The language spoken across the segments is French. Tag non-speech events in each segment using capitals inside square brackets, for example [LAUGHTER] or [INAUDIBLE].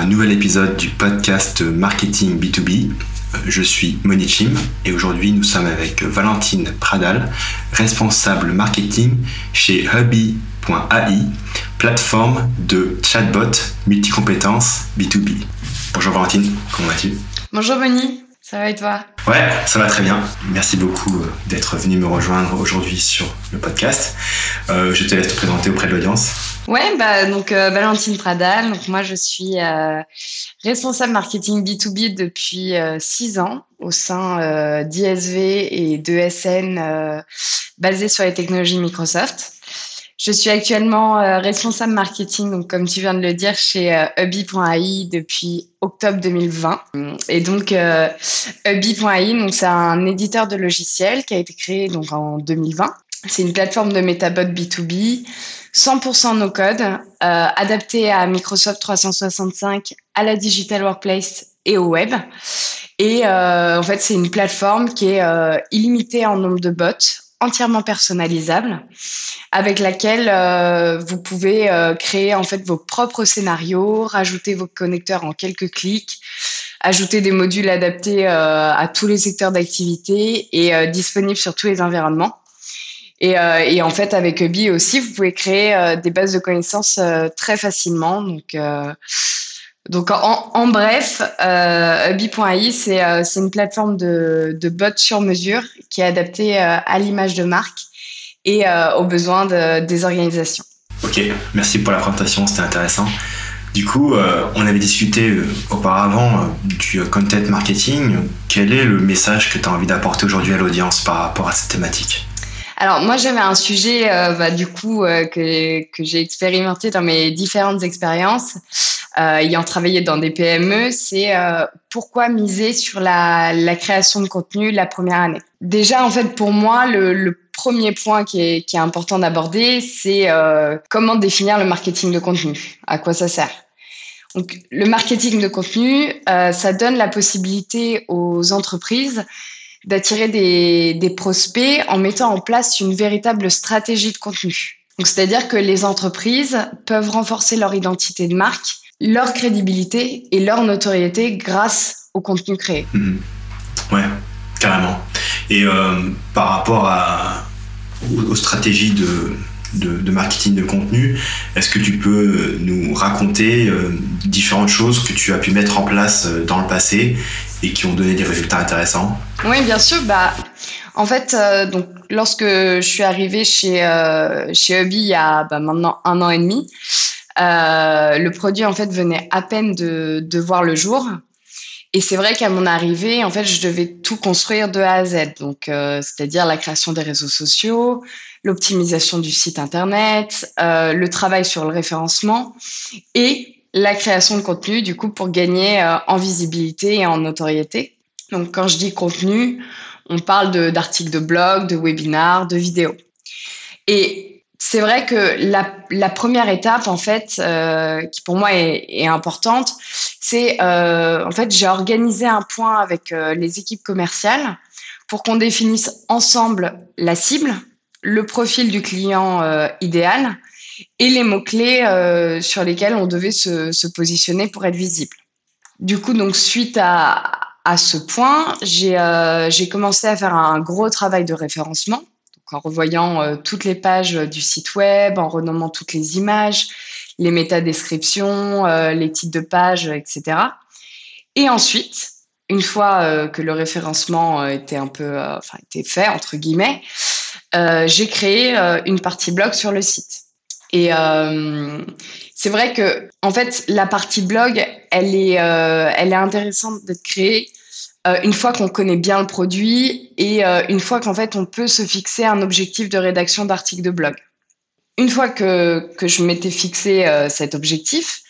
un nouvel épisode du podcast Marketing B2B. Je suis Moni Chim et aujourd'hui nous sommes avec Valentine Pradal, responsable marketing chez Hubby.ai, plateforme de chatbot multicompétences B2B. Bonjour Valentine, comment vas-tu? Bonjour Moni, ça va et toi? Ouais, ça va très bien. Merci beaucoup euh, d'être venu me rejoindre aujourd'hui sur le podcast. Euh, je te laisse te présenter auprès de l'audience. Ouais, bah donc euh, Valentine Pradal. Donc moi je suis responsable marketing B2B depuis six ans au sein d'ISV et de SN basé sur les technologies Microsoft. Je suis actuellement euh, responsable marketing, donc comme tu viens de le dire, chez euh, Hubby.ai depuis octobre 2020. Et donc euh, Hubby.ai, donc c'est un éditeur de logiciels qui a été créé donc en 2020. C'est une plateforme de métabot B2B, 100% no code, euh, adaptée à Microsoft 365, à la digital workplace et au web. Et en fait, c'est une plateforme qui est illimitée en nombre de bots entièrement personnalisable avec laquelle euh, vous pouvez euh, créer en fait vos propres scénarios, rajouter vos connecteurs en quelques clics, ajouter des modules adaptés euh, à tous les secteurs d'activité et disponibles sur tous les environnements. Et, et, en fait, avec Ubi aussi, vous pouvez créer des bases de connaissances très facilement. Donc, donc en, bref, euh, c'est euh, une plateforme de, de bots sur mesure qui est adaptée euh, à l'image de marque et euh, aux besoins de, des organisations. Ok, merci pour la présentation, c'était intéressant. Du coup, on avait discuté auparavant du content marketing. Quel est le message que tu as envie d'apporter aujourd'hui à l'audience par rapport à cette thématique? Alors moi j'avais un sujet euh, bah, du coup euh, que, que j'ai expérimenté dans mes différentes expériences euh, ayant travaillé dans des PME, c'est euh, pourquoi miser sur la, la, création de contenu la première année. Déjà en fait pour moi le, le premier point qui est, qui est important d'aborder c'est comment définir le marketing de contenu, à quoi ça sert. Donc, le marketing de contenu, ça donne la possibilité aux entreprises d'attirer des, prospects en mettant en place une véritable stratégie de contenu. C'est-à-dire que les entreprises peuvent renforcer leur identité de marque, leur crédibilité et leur notoriété grâce au contenu créé. Mmh. Ouais, carrément. Et euh, par rapport à, aux, stratégies de, de, marketing de contenu, est-ce que tu peux nous raconter euh, différentes choses que tu as pu mettre en place euh, dans le passé et qui ont donné des résultats intéressants? Oui, bien sûr. Bah, en fait, euh, donc, lorsque je suis arrivée chez, chez Hubby il y a bah, maintenant un an et demi, le produit en fait venait à peine de, de voir le jour. Et c'est vrai qu'à mon arrivée, en fait, je devais tout construire de A à Z. Donc, c'est-à-dire la création des réseaux sociaux, l'optimisation du site internet, euh, le travail sur le référencement et la création de contenu, du coup, pour gagner euh, en visibilité et en notoriété. Donc, quand je dis contenu, on parle d'articles de, blog, de webinars, de vidéos. Et c'est vrai que la, la, première étape, en fait, euh, qui pour moi est, est importante, c'est euh, en fait j'ai organisé un point avec euh, les équipes commerciales pour qu'on définisse ensemble la cible, le profil du client euh, idéal et les mots-clés euh, sur lesquels on devait se, positionner pour être visible. Du coup, donc suite à, à ce point, j'ai euh, commencé à faire un gros travail de référencement, en revoyant toutes les pages du site web, en renommant toutes les images, les métadescriptions, les titres de pages, etc. Et ensuite, une fois que le référencement était un peu, enfin, était fait entre guillemets, j'ai créé une partie blog sur le site. Et euh, c'est vrai que, en fait, la partie blog, elle est, euh, elle est intéressante d'être créée euh, une fois qu'on connaît bien le produit et euh, une fois qu'en fait on peut se fixer un objectif de rédaction d'articles de blog. Une fois que, que je m'étais fixé euh, cet objectif,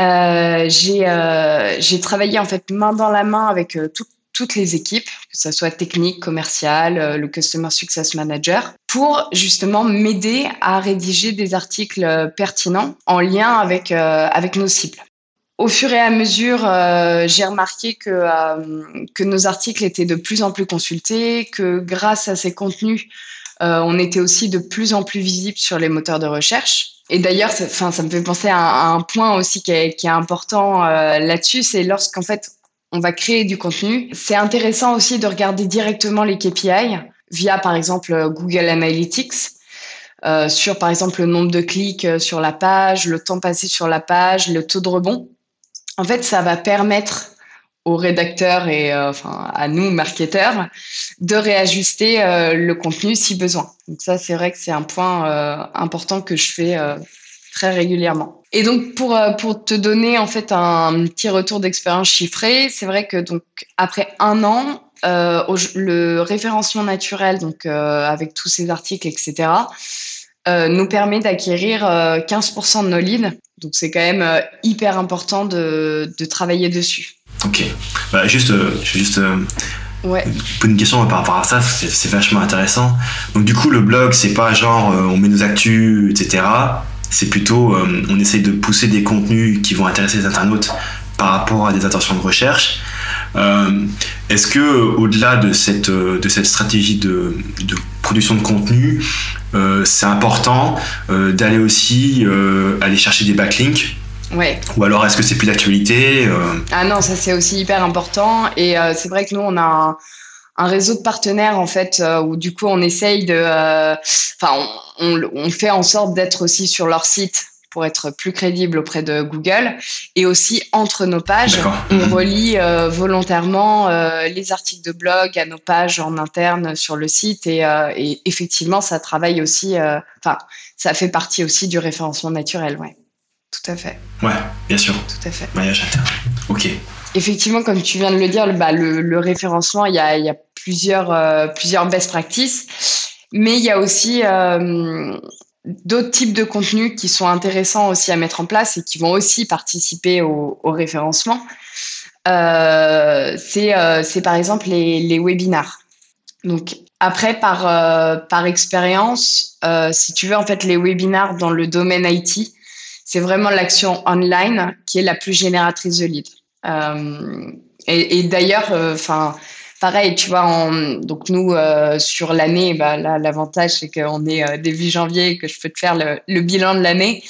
euh, j'ai travaillé en fait main dans la main avec tout, toutes les équipes, que ce soit technique, commercial, euh, le Customer Success Manager, pour justement m'aider à rédiger des articles euh, pertinents en lien avec, euh, avec nos cibles. Au fur et à mesure, j'ai remarqué que, que nos articles étaient de plus en plus consultés, que grâce à ces contenus, on était aussi de plus en plus visible sur les moteurs de recherche. Et d'ailleurs, ça, ça me fait penser à un, point aussi qui est, qui est important là-dessus, c'est lorsqu'en fait on va créer du contenu. C'est intéressant aussi de regarder directement les KPI via par exemple Google Analytics. Euh, sur par exemple le nombre de clics euh, sur la page, le temps passé sur la page, le taux de rebond. En fait, ça va permettre aux rédacteurs et euh, enfin à nous marketeurs de réajuster euh, le contenu si besoin. Donc ça c'est vrai que c'est un point euh, important que je fais très régulièrement. Et donc pour pour te donner en fait un petit retour d'expérience chiffré, c'est vrai que donc après un an le référencement naturel donc avec tous ces articles etc nous permet d'acquérir 15% de nos leads. Donc c'est quand même hyper important de, de travailler dessus. Ok. Bah, juste, euh, juste euh, ouais. une question par rapport à ça, c'est vachement intéressant. Donc du coup, le blog, c'est pas genre euh, on met nos actus, etc. C'est plutôt on essaye de pousser des contenus qui vont intéresser les internautes par rapport à des intentions de recherche. Est-ce que au-delà de cette de cette stratégie de, de production de contenu, c'est important d'aller aussi aller chercher des backlinks? Ouais. Ou alors est-ce que c'est plus d'actualité euh? Ah non, ça c'est aussi hyper important. Et euh, c'est vrai que nous, on a un, réseau de partenaires en fait euh, où du coup on essaye de, enfin, on, on, fait en sorte d'être aussi sur leur site pour être plus crédible auprès de Google et aussi entre nos pages, on relie volontairement les articles de blog à nos pages en interne sur le site et, et effectivement ça travaille aussi, enfin ça fait partie aussi du référencement naturel, ouais. Tout à fait. Ouais, bien sûr. Tout à fait. Maillage interne. Ok. Effectivement, comme tu viens de le dire, le, bah, le, référencement, il y a, y a plusieurs, euh, plusieurs best practices, mais il y a aussi euh, d'autres types de contenus qui sont intéressants aussi à mettre en place et qui vont aussi participer au, au référencement. Euh, c'est euh, par exemple les, les webinars. Donc après, par, euh, par expérience, si tu veux, en fait, les webinars dans le domaine IT, c'est vraiment l'action online qui est la plus génératrice de leads. Euh, et, d'ailleurs, euh, enfin, pareil, tu vois, donc nous euh, sur l'année, bah, l'avantage c'est qu'on est début janvier, que je peux te faire le, bilan de l'année.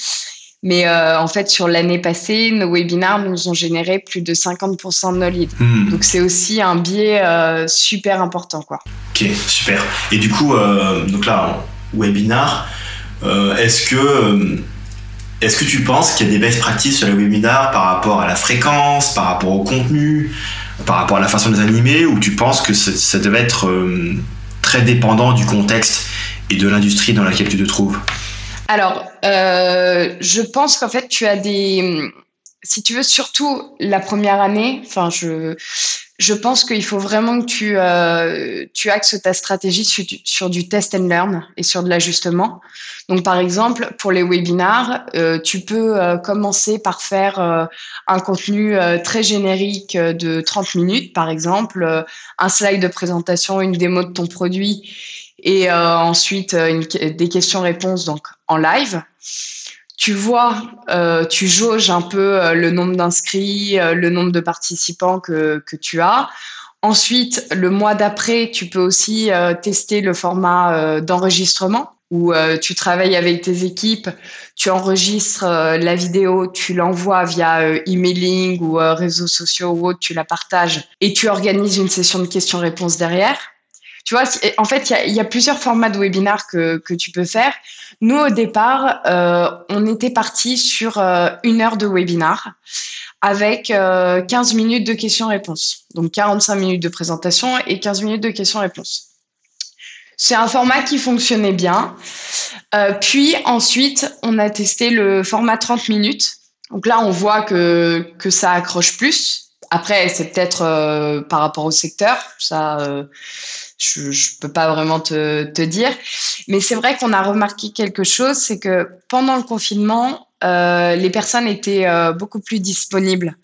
Mais en fait, sur l'année passée, nos webinars nous ont généré plus de 50% de nos leads. Hmm. Donc c'est aussi un biais super important, quoi. Ok, super. Et du coup, donc là, webinar, est-ce que est-ce que tu penses qu'il y a des best practices sur les webinars par rapport à la fréquence, par rapport au contenu, par rapport à la façon de les animer, ou tu penses que ça, devait être euh, très dépendant du contexte et de l'industrie dans laquelle tu te trouves? Alors, euh, je pense qu'en fait, tu as des... Si tu veux, surtout la première année, enfin, je, je pense qu'il faut vraiment que tu, euh, tu axes ta stratégie sur du, test and learn et sur de l'ajustement. Donc, par exemple, pour les webinars, euh, tu peux euh, commencer par faire euh, un contenu euh, très générique de 30 minutes, par exemple, un slide de présentation, une démo de ton produit et ensuite une, des questions-réponses donc en live tu vois, euh, tu jauges un peu euh, le nombre d'inscrits, euh, le nombre de participants que, que tu as. Ensuite, le mois d'après, tu peux aussi tester le format d'enregistrement où tu travailles avec tes équipes, tu enregistres la vidéo, tu l'envoies via emailing ou réseaux sociaux ou autre, tu la partages et tu organises une session de questions-réponses derrière. Tu vois, en fait, il y, a, plusieurs formats de webinaire que, que tu peux faire. Nous, au départ, euh, on était parti sur euh, une heure de webinar avec euh, 15 minutes de questions-réponses. Donc 45 minutes de présentation et 15 minutes de questions-réponses. C'est un format qui fonctionnait bien. Euh, puis ensuite, on a testé le format 30 minutes. Donc là, on voit que, que ça accroche plus. Après, c'est peut-être euh, par rapport au secteur. Ça, je ne peux pas vraiment te, te dire. Mais c'est vrai qu'on a remarqué quelque chose, c'est que pendant le confinement, euh, les personnes étaient euh, beaucoup plus disponibles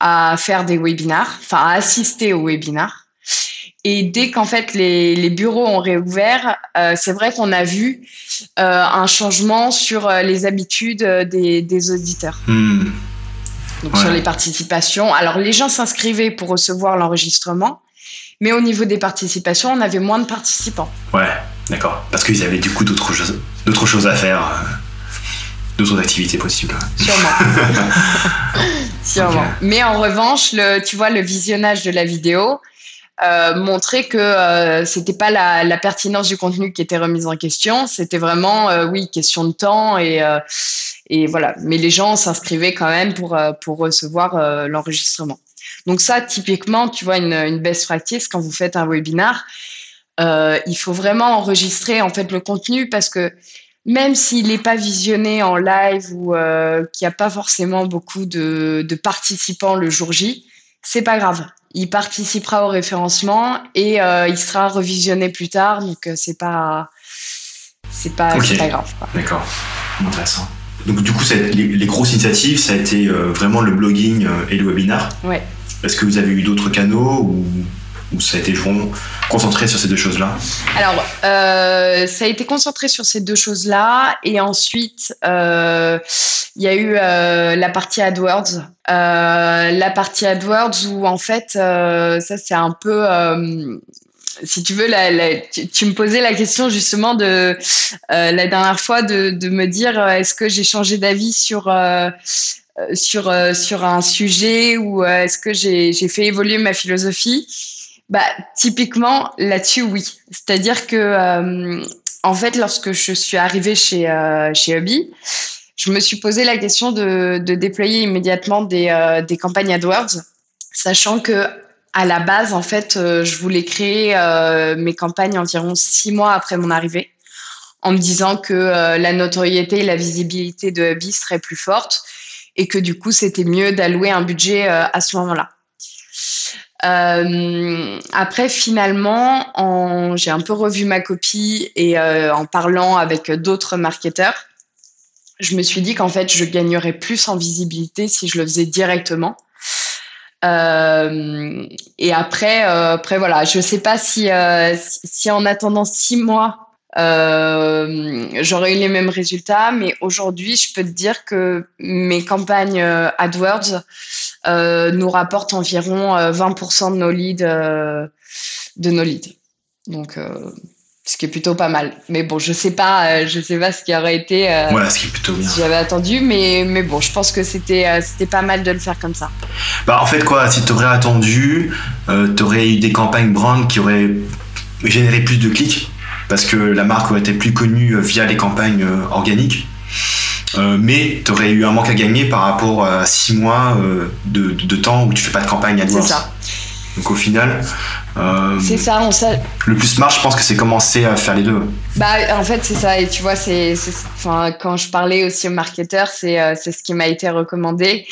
à faire des webinars, enfin à assister aux webinars. Et dès qu'en fait les, les, bureaux ont réouvert, euh, c'est vrai qu'on a vu un changement sur les habitudes des, des auditeurs. Hmm. Donc sur les participations. Alors les gens s'inscrivaient pour recevoir l'enregistrement, mais au niveau des participations, on avait moins de participants. Ouais, d'accord. Parce qu'ils avaient du coup d'autres choses, d'autres choses à faire. d'autres activités possibles. Sûrement. [LAUGHS] [LAUGHS] Sûrement. Mais en revanche, le, tu vois, le visionnage de la vidéo euh, montrait que euh, c'était pas la, la, pertinence du contenu qui était remise en question, c'était vraiment, euh, oui, question de temps et, euh, et voilà. Mais les gens s'inscrivaient quand même pour, euh, pour recevoir l'enregistrement. Donc ça, typiquement, tu vois, une, une best practice quand vous faites un webinar, il faut vraiment enregistrer en fait le contenu parce que même s'il n'est pas visionné en live ou euh, qu'il n'y a pas forcément beaucoup de, de, participants le jour J, c'est pas grave. Il participera au référencement et euh, il sera revisionné plus tard, donc euh, c'est pas c'est pas, Ok. pas grave. D'accord, intéressant. Donc du coup, les, les grosses initiatives, ça a été euh, vraiment le blogging euh, et le webinar? Ouais. Est-ce que vous avez eu d'autres canaux ou, ça a été vraiment concentré sur ces deux choses-là? Alors, euh, ça a été concentré sur ces deux choses-là. Et ensuite, euh, il y a eu euh, la partie AdWords. La partie AdWords où, en fait, ça, c'est un peu... si tu veux, tu, me posais la question justement de la dernière fois de, me dire est-ce que j'ai changé d'avis sur sur euh, sur un sujet ou euh, est-ce que j'ai fait évoluer ma philosophie? Bah, typiquement, là-dessus, oui. C'est-à-dire que, euh, en fait, lorsque je suis arrivée chez, euh, chez Hubby, je me suis posé la question de, de déployer immédiatement des, euh, des campagnes AdWords, sachant que à la base, en fait, euh, je voulais créer euh, mes campagnes environ six mois après mon arrivée, en me disant que euh, la notoriété et la visibilité de Hubby seraient plus fortes et que du coup, c'était mieux d'allouer un budget euh, à ce moment-là. Euh, après, finalement, en- j'ai un peu revu ma copie et euh, en parlant avec d'autres marketeurs, je me suis dit qu'en fait, je gagnerais plus en visibilité si je le faisais directement. Et après, après voilà, je sais pas si, si en attendant six mois, euh, j'aurais eu les mêmes résultats, mais aujourd'hui, je peux te dire que mes campagnes euh, AdWords euh, nous rapportent environ euh, 20% de nos leads, euh, de nos leads. Donc, ce qui est plutôt pas mal. Mais bon, je sais pas, je sais pas ce qui aurait été Voilà, ce qui est plutôt bien. si j'avais attendu, mais mais bon, je pense que c'était c'était pas mal de le faire comme ça. Bah, en fait, quoi, si tu aurais attendu, euh, tu aurais eu des campagnes brand qui auraient généré plus de clics parce que la marque aurait été plus connue euh, via les campagnes euh, organiques. Euh, mais tu aurais eu un manque à gagner par rapport à 6 mois euh, de, temps où tu fais pas de campagne C'est AdWords. ça. Donc au final, euh, C'est ça. On s'a- le plus smart, je pense que c'est commencer à faire les deux. Bah, en fait, c'est ça. Et tu vois, c'est, c'est- enfin, quand je parlais aussi aux marketeurs, c'est, c'est ce qui m'a été recommandé.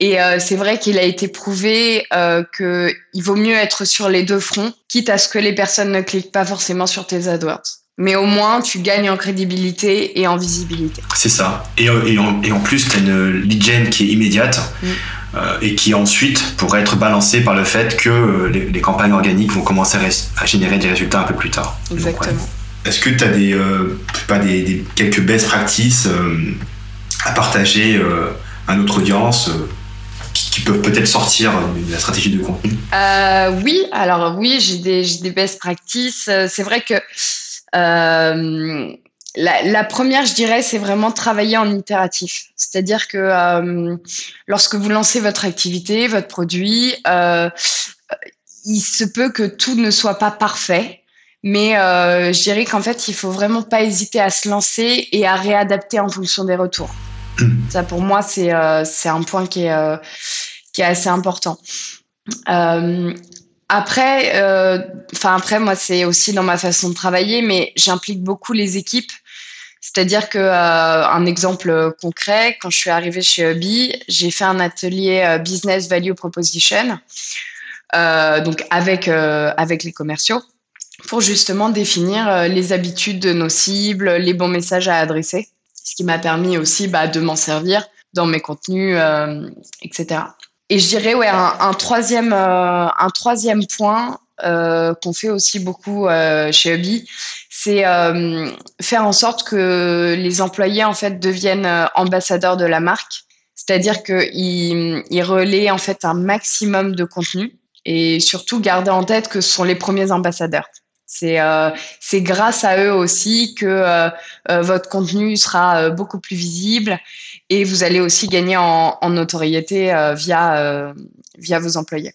Et euh, c'est vrai qu'il a été prouvé euh, que il vaut mieux être sur les deux fronts, quitte à ce que les personnes ne cliquent pas forcément sur tes AdWords. Mais au moins, tu gagnes en crédibilité et en visibilité. C'est ça. Et, euh, et, en, et en plus, tu as une lead gen qui est immédiate Mm. euh, et qui ensuite pourrait être balancée par le fait que les, les campagnes organiques vont commencer à, générer des résultats un peu plus tard. Ouais. Exactement. Est-ce que tu as des, euh, pas des, des- quelques best practices euh, à partager euh, à notre audience euh, qui, peuvent peut-être sortir de la stratégie de contenu Euh, oui, alors oui, j'ai des, des best practices. C'est vrai que euh, la, la première, je dirais, c'est vraiment travailler en itératif. C'est-à-dire que euh, lorsque vous lancez votre activité, votre produit, il se peut que tout ne soit pas parfait. Mais euh, je dirais qu'en fait, il faut vraiment pas hésiter à se lancer et à réadapter en fonction des retours. Ça, pour moi, c'est euh, un point qui est, euh, qui est assez important. Euh, après, euh, après, moi, c'est aussi dans ma façon de travailler, mais j'implique beaucoup les équipes. C'est-à-dire que euh, un exemple concret, quand je suis arrivée chez Hubby, j'ai fait un atelier business value proposition, donc avec avec les commerciaux, pour justement définir les habitudes de nos cibles, les bons messages à adresser, ce qui m'a permis aussi bah, de m'en servir dans mes contenus, etc. Et je dirais, ouais, un, troisième, euh, un troisième point euh, qu'on fait aussi beaucoup euh, chez Hubby, c'est euh, faire en sorte que les employés en fait deviennent euh, ambassadeurs de la marque, c'est-à-dire qu'ils ils relaient en fait un maximum de contenu et surtout garder en tête que ce sont les premiers ambassadeurs. C'est c'est grâce à eux aussi que votre contenu sera beaucoup plus visible et vous allez aussi gagner en, en notoriété via via vos employés.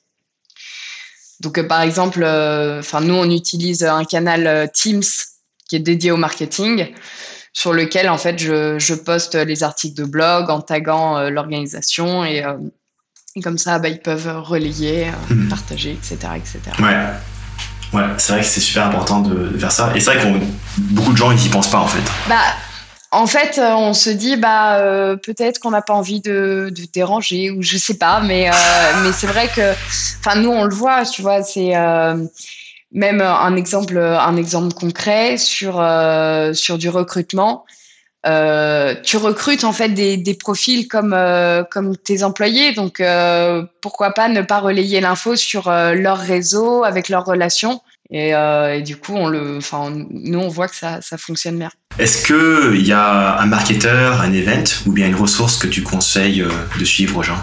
Donc, euh, par exemple, euh, enfin, nous, on utilise un canal euh, Teams qui est dédié au marketing, sur lequel, en fait, je, je poste les articles de blog en taguant l'organisation et, comme ça, bah, ils peuvent relayer, mhm. partager, etc., etc. Ouais. Ouais, c'est vrai que c'est super important de, faire ça. Et c'est vrai que beaucoup de gens, ils n'y pensent pas, en fait. Bah, en fait, euh, on se dit bah euh, peut-être qu'on n'a pas envie de, déranger ou je sais pas, mais euh, mais c'est vrai que, enfin nous on le voit, tu vois, c'est même un exemple un exemple concret sur sur du recrutement. tu recrutes en fait des, des profils comme comme tes employés, donc pourquoi pas ne pas relayer l'info sur leur réseau avec leurs relations et, et, du coup on le, enfin nous on voit que ça ça fonctionne bien. Est-ce qu'il y a un marketeur, un event ou bien une ressource que tu conseilles euh, de suivre aux gens?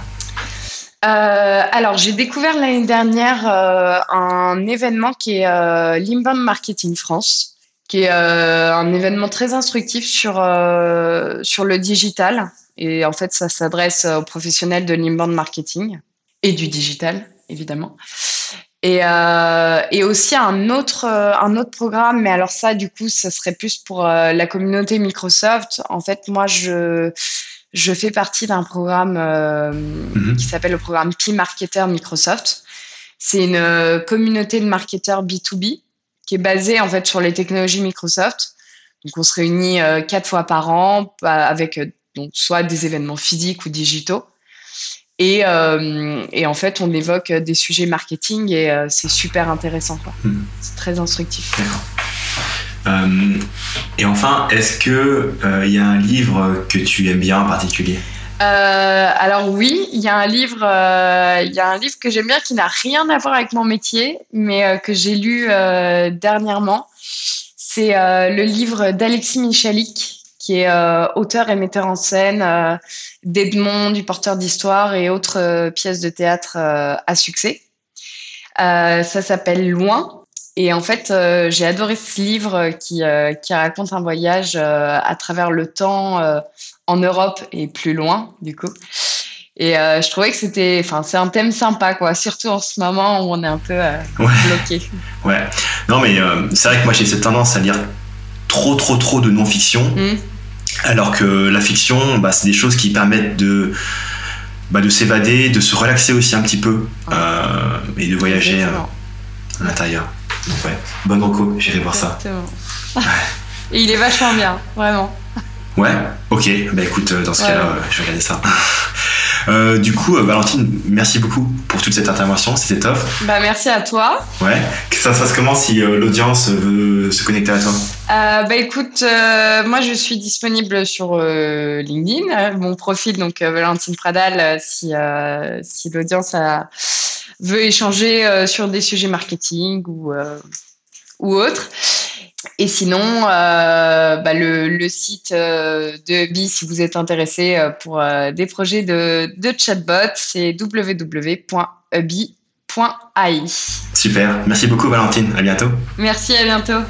Euh, alors, j'ai découvert l'année dernière euh, un événement qui est euh, l'Inbound Marketing France, qui est un événement très instructif sur, sur le digital. Et en fait, ça s'adresse aux professionnels de l'inbound marketing et du digital, évidemment. Et, euh, et aussi un autre, euh, un autre programme, mais alors ça, du coup, ça serait plus pour euh, la communauté Microsoft. En fait, moi, je, je fais partie d'un programme euh, mhm. qui s'appelle le programme P-Marketer Microsoft. C'est une communauté de marketeurs B2B qui est basée en fait sur les technologies Microsoft. Donc, on se réunit quatre fois par an avec donc, soit des événements physiques ou digitaux. Et, euh, et, en fait, on évoque des sujets marketing et euh, c'est super intéressant. Hmm. C'est très instructif. Euh, et enfin, est-ce qu'il il y a un livre que tu aimes bien en particulier? Alors oui, il y a un livre, il y a un livre que j'aime bien qui n'a rien à voir avec mon métier, mais que j'ai lu dernièrement. C'est le livre d'Alexis Michalik qui est euh, auteur et metteur en scène euh, d'Edmond, du porteur d'histoire et autres euh, pièces de théâtre à succès. ça s'appelle Loin. Et en fait, j'ai adoré ce livre qui, qui raconte un voyage à travers le temps en Europe et plus loin, du coup. Et je trouvais que c'était, enfin, c'est un thème sympa, quoi. Surtout en ce moment où on est un peu bloqué. Ouais. Non, mais c'est vrai que moi j'ai cette tendance à lire trop, trop, trop de non-fiction. Mmh. Alors que la fiction, bah, c'est des choses qui permettent de, bah, de s'évader, de se relaxer aussi un petit peu euh, et de voyager euh, à l'intérieur. Donc ouais, bonne reco, j'irai voir ça. [LAUGHS] Et il est vachement bien, vraiment. Ouais, ok, bah écoute, dans ce cas-là, je vais regarder ça. Euh, du coup, euh, Valentine, merci beaucoup pour toute cette intervention, c'était top. Bah, merci à toi. Ouais. Ça se passe comment si euh, l'audience veut se connecter à toi? Bah écoute, moi je suis disponible sur LinkedIn, mon profil donc Valentine Pradal, si si l'audience veut échanger sur des sujets marketing ou ou autre. Et sinon, euh, bah le, le, site euh, de Hubby, si vous êtes intéressé euh, pour des projets de, de chatbot, c'est www.hubby.ai. Super. Merci beaucoup, Valentine. À bientôt. Merci, à bientôt.